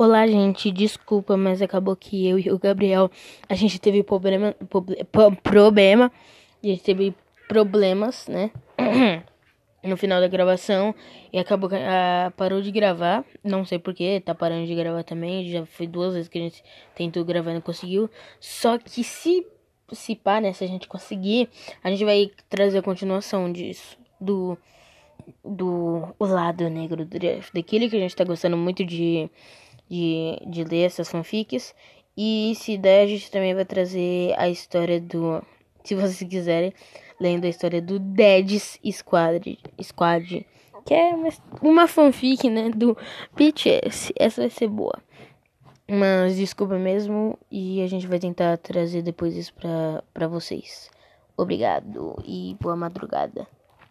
Olá, gente, desculpa, mas acabou que eu e o Gabriel a gente teve problema, proble- pro- problema, a gente teve problemas, né? No final da gravação e acabou ah, parou de gravar. Não sei porquê, tá parando de gravar também. Já foi duas vezes que a gente tentou gravar e não conseguiu. Só que se se pá, né? Se a gente conseguir, a gente vai trazer a continuação disso. Do do o lado negro do Jeff, daquele que a gente tá gostando muito de, de, de ler essas fanfics. E se der, a gente também vai trazer a história do. Se vocês quiserem, lendo a história do Dead's Squad, Squad que é uma, uma fanfic, né? Do BTS. Essa vai ser boa. Mas desculpa mesmo, e a gente vai tentar trazer depois isso pra, pra vocês. Obrigado e boa madrugada.